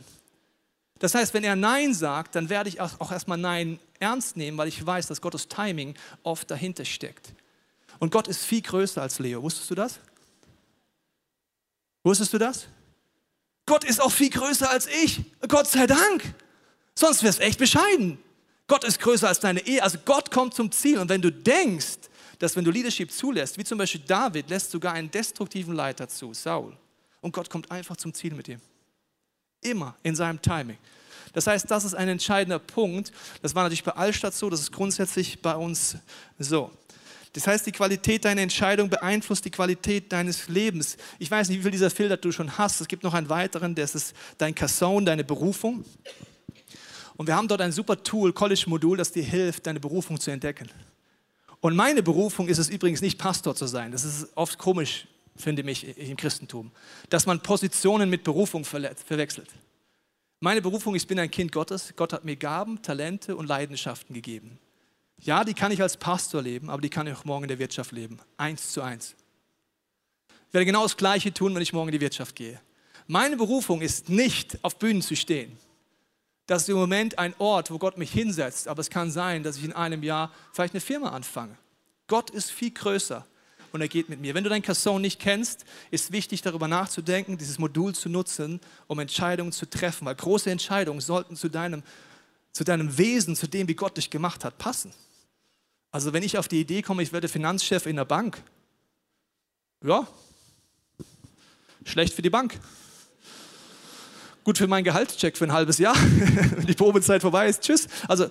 Das heißt, wenn er Nein sagt, dann werde ich auch erstmal Nein ernst nehmen, weil ich weiß, dass Gottes Timing oft dahinter steckt. Und Gott ist viel größer als Leo. Wusstest du das? Wusstest du das? Gott ist auch viel größer als ich. Gott sei Dank. Sonst wäre es echt bescheiden. Gott ist größer als deine Ehe. Also Gott kommt zum Ziel. Und wenn du denkst, dass wenn du Leadership zulässt, wie zum Beispiel David lässt sogar einen destruktiven Leiter zu, Saul, und Gott kommt einfach zum Ziel mit ihm. Immer in seinem Timing. Das heißt, das ist ein entscheidender Punkt. Das war natürlich bei Allstadt so, das ist grundsätzlich bei uns so. Das heißt, die Qualität deiner Entscheidung beeinflusst die Qualität deines Lebens. Ich weiß nicht, wie viel dieser Filter du schon hast. Es gibt noch einen weiteren, das ist dein Kasson, deine Berufung. Und wir haben dort ein super Tool, College-Modul, das dir hilft, deine Berufung zu entdecken. Und meine Berufung ist es übrigens nicht, Pastor zu sein. Das ist oft komisch, finde ich, im Christentum, dass man Positionen mit Berufung verwechselt. Meine Berufung, ich bin ein Kind Gottes. Gott hat mir Gaben, Talente und Leidenschaften gegeben. Ja, die kann ich als Pastor leben, aber die kann ich auch morgen in der Wirtschaft leben. Eins zu eins. Ich werde genau das Gleiche tun, wenn ich morgen in die Wirtschaft gehe. Meine Berufung ist nicht, auf Bühnen zu stehen. Das ist im Moment ein Ort, wo Gott mich hinsetzt, aber es kann sein, dass ich in einem Jahr vielleicht eine Firma anfange. Gott ist viel größer und er geht mit mir. Wenn du dein Casson nicht kennst, ist wichtig darüber nachzudenken, dieses Modul zu nutzen, um Entscheidungen zu treffen, weil große Entscheidungen sollten zu deinem, zu deinem Wesen, zu dem, wie Gott dich gemacht hat, passen. Also wenn ich auf die Idee komme, ich werde Finanzchef in der Bank, ja, schlecht für die Bank gut für meinen Gehaltscheck für ein halbes Jahr, wenn die Probezeit vorbei ist. Tschüss. Also,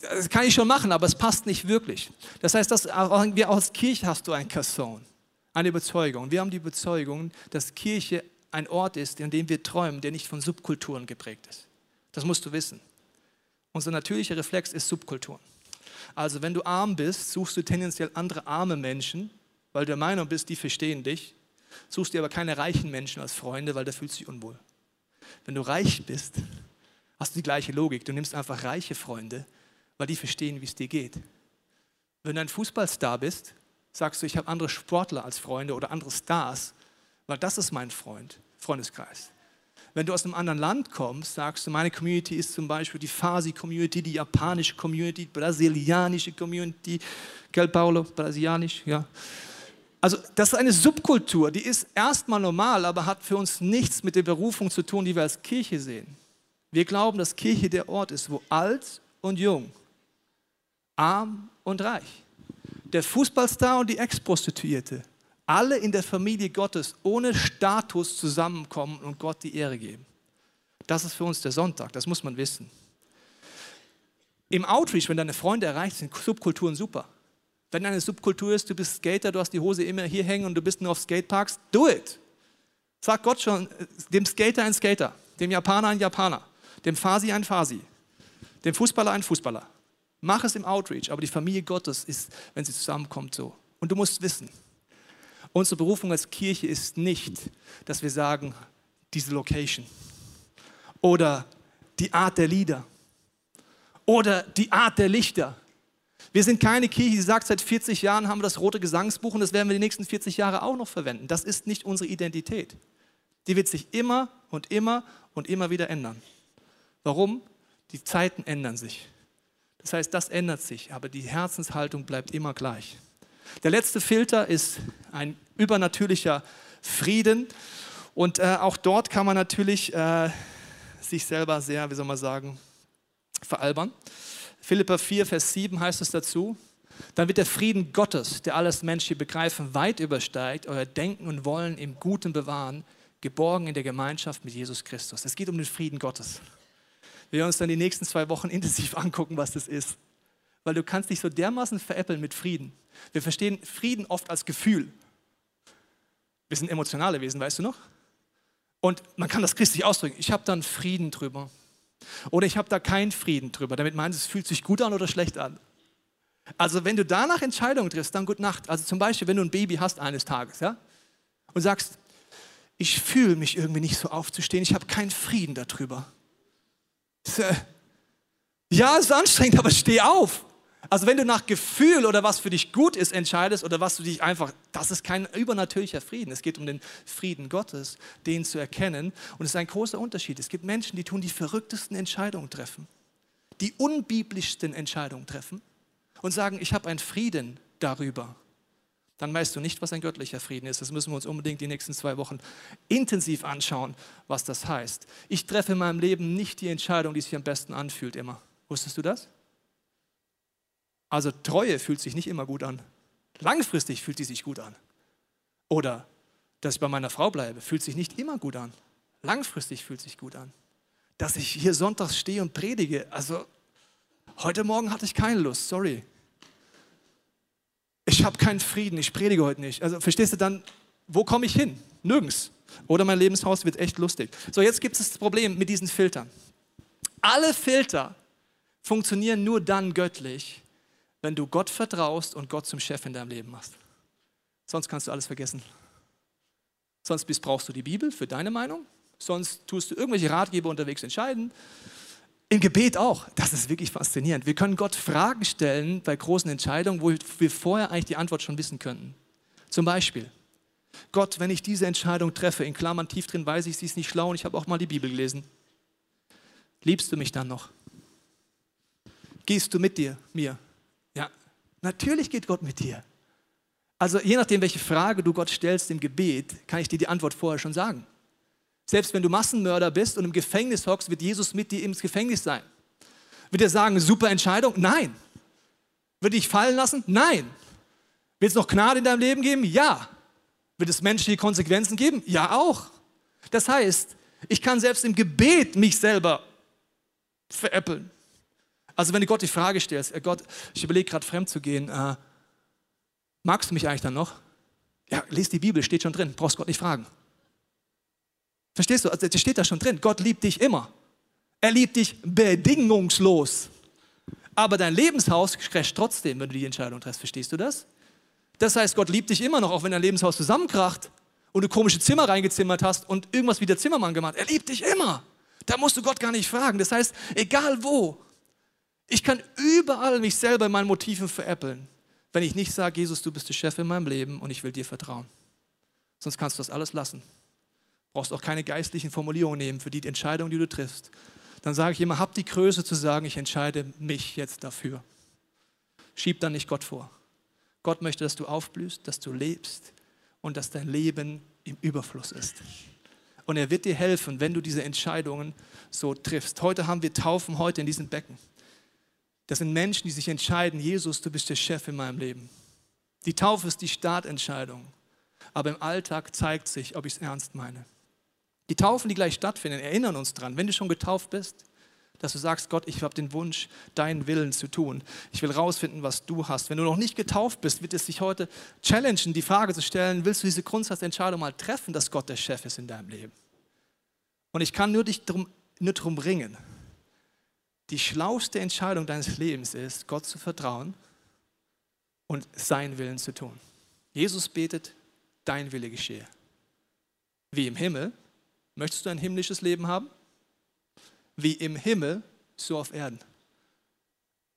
das kann ich schon machen, aber es passt nicht wirklich. Das heißt, dass, wir als Kirche hast du ein Kasson, eine Überzeugung. Wir haben die Überzeugung, dass Kirche ein Ort ist, in dem wir träumen, der nicht von Subkulturen geprägt ist. Das musst du wissen. Unser natürlicher Reflex ist Subkulturen. Also wenn du arm bist, suchst du tendenziell andere arme Menschen, weil du der Meinung bist, die verstehen dich. Suchst dir aber keine reichen Menschen als Freunde, weil da fühlst du dich unwohl. Wenn du reich bist, hast du die gleiche Logik. Du nimmst einfach reiche Freunde, weil die verstehen, wie es dir geht. Wenn du ein Fußballstar bist, sagst du, ich habe andere Sportler als Freunde oder andere Stars, weil das ist mein Freund, Freundeskreis. Wenn du aus einem anderen Land kommst, sagst du, meine Community ist zum Beispiel die Farsi-Community, die japanische Community, die brasilianische Community, gell Paulo, brasilianisch, ja. Also das ist eine Subkultur, die ist erstmal normal, aber hat für uns nichts mit der Berufung zu tun, die wir als Kirche sehen. Wir glauben, dass Kirche der Ort ist, wo alt und jung, arm und reich, der Fußballstar und die Ex-Prostituierte, alle in der Familie Gottes ohne Status zusammenkommen und Gott die Ehre geben. Das ist für uns der Sonntag, das muss man wissen. Im Outreach, wenn deine Freunde erreicht sind, Subkulturen super. Wenn eine Subkultur ist, du bist Skater, du hast die Hose immer hier hängen und du bist nur auf Skateparks, do it. Sag Gott schon, dem Skater ein Skater, dem Japaner ein Japaner, dem Fasi ein Fasi, dem Fußballer ein Fußballer. Mach es im Outreach, aber die Familie Gottes ist, wenn sie zusammenkommt, so. Und du musst wissen, unsere Berufung als Kirche ist nicht, dass wir sagen, diese Location oder die Art der Lieder oder die Art der Lichter. Wir sind keine Kirche, die sagt, seit 40 Jahren haben wir das rote Gesangsbuch und das werden wir die nächsten 40 Jahre auch noch verwenden. Das ist nicht unsere Identität. Die wird sich immer und immer und immer wieder ändern. Warum? Die Zeiten ändern sich. Das heißt, das ändert sich, aber die Herzenshaltung bleibt immer gleich. Der letzte Filter ist ein übernatürlicher Frieden. Und äh, auch dort kann man natürlich äh, sich selber sehr, wie soll man sagen, veralbern. Philippa 4, Vers 7 heißt es dazu, dann wird der Frieden Gottes, der alles menschliche Begreifen weit übersteigt, euer Denken und Wollen im Guten bewahren, geborgen in der Gemeinschaft mit Jesus Christus. Es geht um den Frieden Gottes. Wir werden uns dann die nächsten zwei Wochen intensiv angucken, was das ist. Weil du kannst dich so dermaßen veräppeln mit Frieden. Wir verstehen Frieden oft als Gefühl. Wir sind emotionale Wesen, weißt du noch? Und man kann das christlich ausdrücken. Ich habe dann Frieden drüber. Oder ich habe da keinen Frieden drüber. Damit meinst du, es fühlt sich gut an oder schlecht an. Also wenn du danach Entscheidungen triffst, dann gute Nacht. Also zum Beispiel, wenn du ein Baby hast eines Tages, ja, und sagst, ich fühle mich irgendwie nicht so aufzustehen, ich habe keinen Frieden darüber. Ja, es ist anstrengend, aber steh auf. Also wenn du nach Gefühl oder was für dich gut ist entscheidest oder was du dich einfach, das ist kein übernatürlicher Frieden. Es geht um den Frieden Gottes, den zu erkennen. Und es ist ein großer Unterschied. Es gibt Menschen, die tun die verrücktesten Entscheidungen treffen, die unbiblischsten Entscheidungen treffen und sagen, ich habe einen Frieden darüber. Dann weißt du nicht, was ein göttlicher Frieden ist. Das müssen wir uns unbedingt die nächsten zwei Wochen intensiv anschauen, was das heißt. Ich treffe in meinem Leben nicht die Entscheidung, die sich am besten anfühlt immer. Wusstest du das? Also Treue fühlt sich nicht immer gut an. Langfristig fühlt sie sich gut an. Oder dass ich bei meiner Frau bleibe, fühlt sich nicht immer gut an. Langfristig fühlt sich gut an. Dass ich hier sonntags stehe und predige, also heute Morgen hatte ich keine Lust, sorry. Ich habe keinen Frieden, ich predige heute nicht. Also verstehst du dann, wo komme ich hin? Nirgends. Oder mein Lebenshaus wird echt lustig. So, jetzt gibt es das Problem mit diesen Filtern. Alle Filter funktionieren nur dann göttlich, wenn du Gott vertraust und Gott zum Chef in deinem Leben machst. Sonst kannst du alles vergessen. Sonst missbrauchst du die Bibel für deine Meinung. Sonst tust du irgendwelche Ratgeber unterwegs entscheiden. Im Gebet auch. Das ist wirklich faszinierend. Wir können Gott Fragen stellen bei großen Entscheidungen, wo wir vorher eigentlich die Antwort schon wissen könnten. Zum Beispiel, Gott, wenn ich diese Entscheidung treffe, in Klammern tief drin weiß ich, sie ist nicht schlau und ich habe auch mal die Bibel gelesen. Liebst du mich dann noch? Gehst du mit dir, mir? Natürlich geht Gott mit dir. Also je nachdem, welche Frage du Gott stellst im Gebet, kann ich dir die Antwort vorher schon sagen. Selbst wenn du Massenmörder bist und im Gefängnis hockst, wird Jesus mit dir ins Gefängnis sein. Wird er sagen, super Entscheidung? Nein. Wird dich fallen lassen? Nein. Wird es noch Gnade in deinem Leben geben? Ja. Wird es menschliche Konsequenzen geben? Ja auch. Das heißt, ich kann selbst im Gebet mich selber veräppeln. Also wenn du Gott die Frage stellst, äh Gott, ich überlege gerade fremd zu gehen, äh, magst du mich eigentlich dann noch? Ja, lest die Bibel, steht schon drin, brauchst Gott nicht fragen. Verstehst du? Also, das steht da schon drin. Gott liebt dich immer. Er liebt dich bedingungslos. Aber dein Lebenshaus crasht trotzdem, wenn du die Entscheidung triffst. Verstehst du das? Das heißt, Gott liebt dich immer noch, auch wenn dein Lebenshaus zusammenkracht und du komische Zimmer reingezimmert hast und irgendwas wie der Zimmermann gemacht. Er liebt dich immer. Da musst du Gott gar nicht fragen. Das heißt, egal wo, ich kann überall mich selber in meinen Motiven veräppeln, wenn ich nicht sage, Jesus, du bist der Chef in meinem Leben und ich will dir vertrauen. Sonst kannst du das alles lassen. Brauchst auch keine geistlichen Formulierungen nehmen für die Entscheidung, die du triffst. Dann sage ich immer, hab die Größe zu sagen, ich entscheide mich jetzt dafür. Schieb dann nicht Gott vor. Gott möchte, dass du aufblühst, dass du lebst, und dass dein Leben im Überfluss ist. Und er wird dir helfen, wenn du diese Entscheidungen so triffst. Heute haben wir Taufen, heute in diesem Becken. Das sind Menschen, die sich entscheiden, Jesus, du bist der Chef in meinem Leben. Die Taufe ist die Startentscheidung. Aber im Alltag zeigt sich, ob ich es ernst meine. Die Taufen, die gleich stattfinden, erinnern uns dran, wenn du schon getauft bist, dass du sagst, Gott, ich habe den Wunsch, deinen Willen zu tun. Ich will rausfinden, was du hast. Wenn du noch nicht getauft bist, wird es dich heute challengen, die Frage zu stellen, willst du diese Grundsatzentscheidung mal treffen, dass Gott der Chef ist in deinem Leben? Und ich kann nur dich drum, nur darum bringen. Die schlauste Entscheidung deines Lebens ist, Gott zu vertrauen und seinen Willen zu tun. Jesus betet, dein Wille geschehe. Wie im Himmel. Möchtest du ein himmlisches Leben haben? Wie im Himmel, so auf Erden.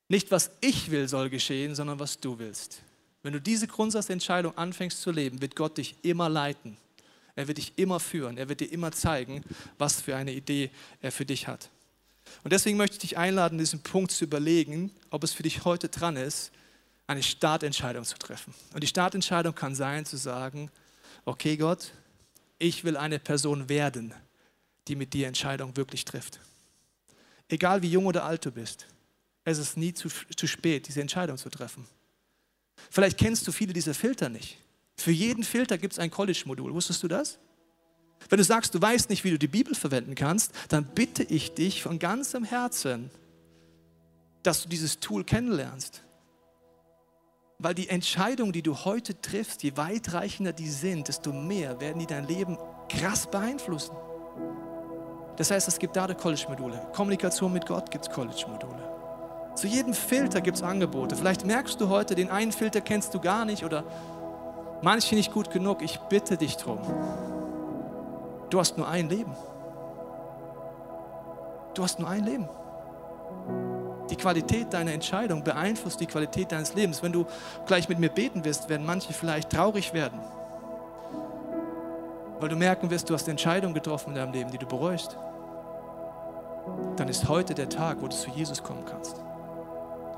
Nicht was ich will soll geschehen, sondern was du willst. Wenn du diese Grundsatzentscheidung anfängst zu leben, wird Gott dich immer leiten. Er wird dich immer führen. Er wird dir immer zeigen, was für eine Idee er für dich hat. Und deswegen möchte ich dich einladen, diesen Punkt zu überlegen, ob es für dich heute dran ist, eine Startentscheidung zu treffen. Und die Startentscheidung kann sein, zu sagen, okay Gott, ich will eine Person werden, die mit dir Entscheidungen wirklich trifft. Egal wie jung oder alt du bist, es ist nie zu, zu spät, diese Entscheidung zu treffen. Vielleicht kennst du viele dieser Filter nicht. Für jeden Filter gibt es ein College-Modul. Wusstest du das? Wenn du sagst, du weißt nicht, wie du die Bibel verwenden kannst, dann bitte ich dich von ganzem Herzen, dass du dieses Tool kennenlernst. Weil die Entscheidungen, die du heute triffst, je weitreichender die sind, desto mehr werden die dein Leben krass beeinflussen. Das heißt, es gibt da College-Module. Kommunikation mit Gott gibt es College-Module. Zu jedem Filter gibt es Angebote. Vielleicht merkst du heute, den einen Filter kennst du gar nicht oder manche nicht gut genug. Ich bitte dich drum. Du hast nur ein Leben. Du hast nur ein Leben. Die Qualität deiner Entscheidung beeinflusst die Qualität deines Lebens. Wenn du gleich mit mir beten wirst, werden manche vielleicht traurig werden. Weil du merken wirst, du hast Entscheidungen getroffen in deinem Leben, die du bereust. Dann ist heute der Tag, wo du zu Jesus kommen kannst.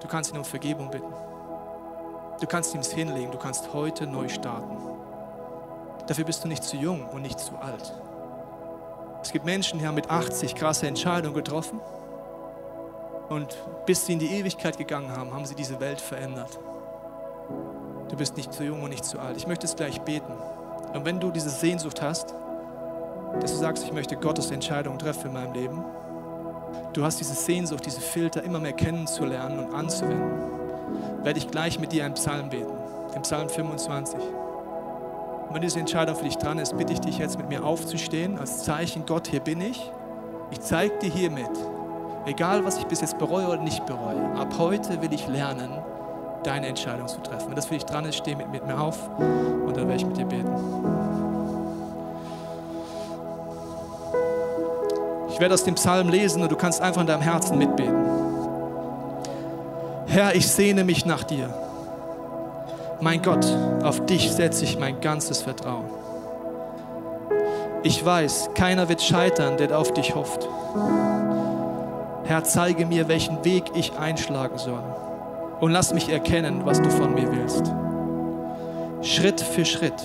Du kannst ihn um Vergebung bitten. Du kannst ihm es hinlegen. Du kannst heute neu starten. Dafür bist du nicht zu jung und nicht zu alt. Es gibt Menschen, die haben mit 80 krasse Entscheidungen getroffen und bis sie in die Ewigkeit gegangen haben, haben sie diese Welt verändert. Du bist nicht zu jung und nicht zu alt. Ich möchte es gleich beten. Und wenn du diese Sehnsucht hast, dass du sagst, ich möchte Gottes Entscheidung treffen in meinem Leben, du hast diese Sehnsucht, diese Filter immer mehr kennenzulernen und anzuwenden, werde ich gleich mit dir einen Psalm beten, den Psalm 25. Und wenn diese Entscheidung für dich dran ist, bitte ich dich jetzt mit mir aufzustehen, als Zeichen, Gott, hier bin ich. Ich zeige dir hiermit, egal was ich bis jetzt bereue oder nicht bereue, ab heute will ich lernen, deine Entscheidung zu treffen. Wenn das für dich dran ist, steh mit, mit mir auf und dann werde ich mit dir beten. Ich werde aus dem Psalm lesen und du kannst einfach in deinem Herzen mitbeten. Herr, ich sehne mich nach dir. Mein Gott, auf dich setze ich mein ganzes Vertrauen. Ich weiß, keiner wird scheitern, der auf dich hofft. Herr, zeige mir, welchen Weg ich einschlagen soll und lass mich erkennen, was du von mir willst. Schritt für Schritt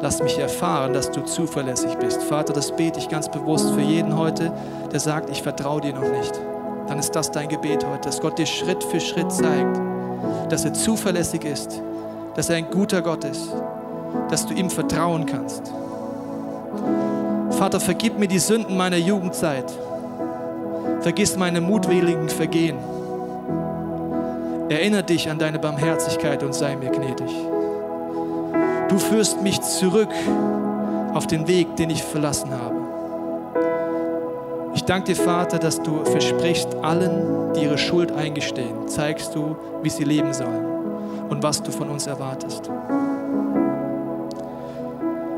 lass mich erfahren, dass du zuverlässig bist. Vater, das bete ich ganz bewusst für jeden heute, der sagt, ich vertraue dir noch nicht. Dann ist das dein Gebet heute, dass Gott dir Schritt für Schritt zeigt, dass er zuverlässig ist, dass er ein guter Gott ist, dass du ihm vertrauen kannst. Vater, vergib mir die Sünden meiner Jugendzeit. Vergiss meine mutwilligen Vergehen. Erinnere dich an deine Barmherzigkeit und sei mir gnädig. Du führst mich zurück auf den Weg, den ich verlassen habe. Ich danke dir, Vater, dass du versprichst, allen, die ihre Schuld eingestehen, zeigst du, wie sie leben sollen und was du von uns erwartest.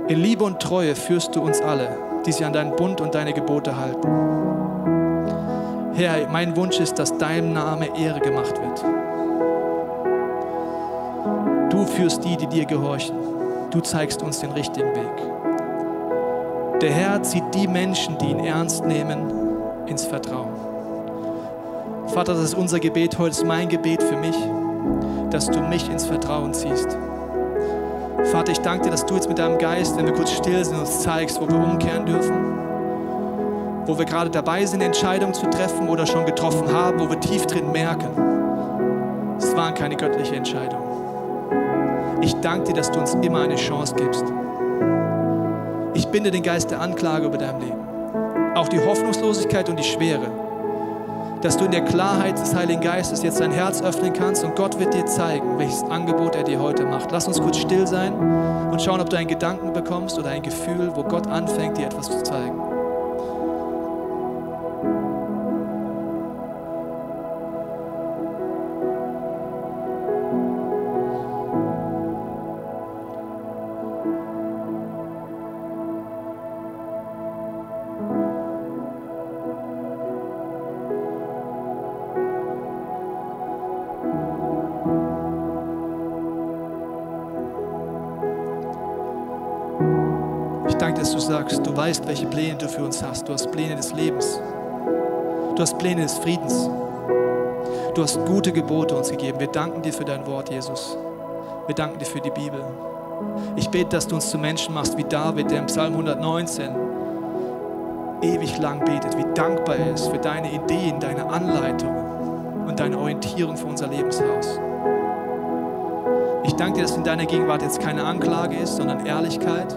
In Liebe und Treue führst du uns alle, die sich an deinen Bund und deine Gebote halten. Herr, mein Wunsch ist, dass deinem Name Ehre gemacht wird. Du führst die, die dir gehorchen. Du zeigst uns den richtigen Weg. Der Herr zieht die Menschen, die ihn ernst nehmen, ins Vertrauen. Vater, das ist unser Gebet heute, ist mein Gebet für mich, dass du mich ins Vertrauen ziehst. Vater, ich danke dir, dass du jetzt mit deinem Geist, wenn wir kurz still sind, uns zeigst, wo wir umkehren dürfen. Wo wir gerade dabei sind, Entscheidungen zu treffen oder schon getroffen haben, wo wir tief drin merken, es waren keine göttliche Entscheidungen. Ich danke dir, dass du uns immer eine Chance gibst. Ich binde den Geist der Anklage über deinem Leben. Auch die Hoffnungslosigkeit und die Schwere. Dass du in der Klarheit des Heiligen Geistes jetzt dein Herz öffnen kannst und Gott wird dir zeigen, welches Angebot er dir heute macht. Lass uns kurz still sein und schauen, ob du einen Gedanken bekommst oder ein Gefühl, wo Gott anfängt, dir etwas zu zeigen. Sagst, du weißt, welche Pläne du für uns hast. Du hast Pläne des Lebens. Du hast Pläne des Friedens. Du hast gute Gebote uns gegeben. Wir danken dir für dein Wort, Jesus. Wir danken dir für die Bibel. Ich bete, dass du uns zu Menschen machst wie David, der im Psalm 119 ewig lang betet, wie dankbar er ist für deine Ideen, deine Anleitungen und deine Orientierung für unser Lebenshaus. Ich danke dir, dass in deiner Gegenwart jetzt keine Anklage ist, sondern Ehrlichkeit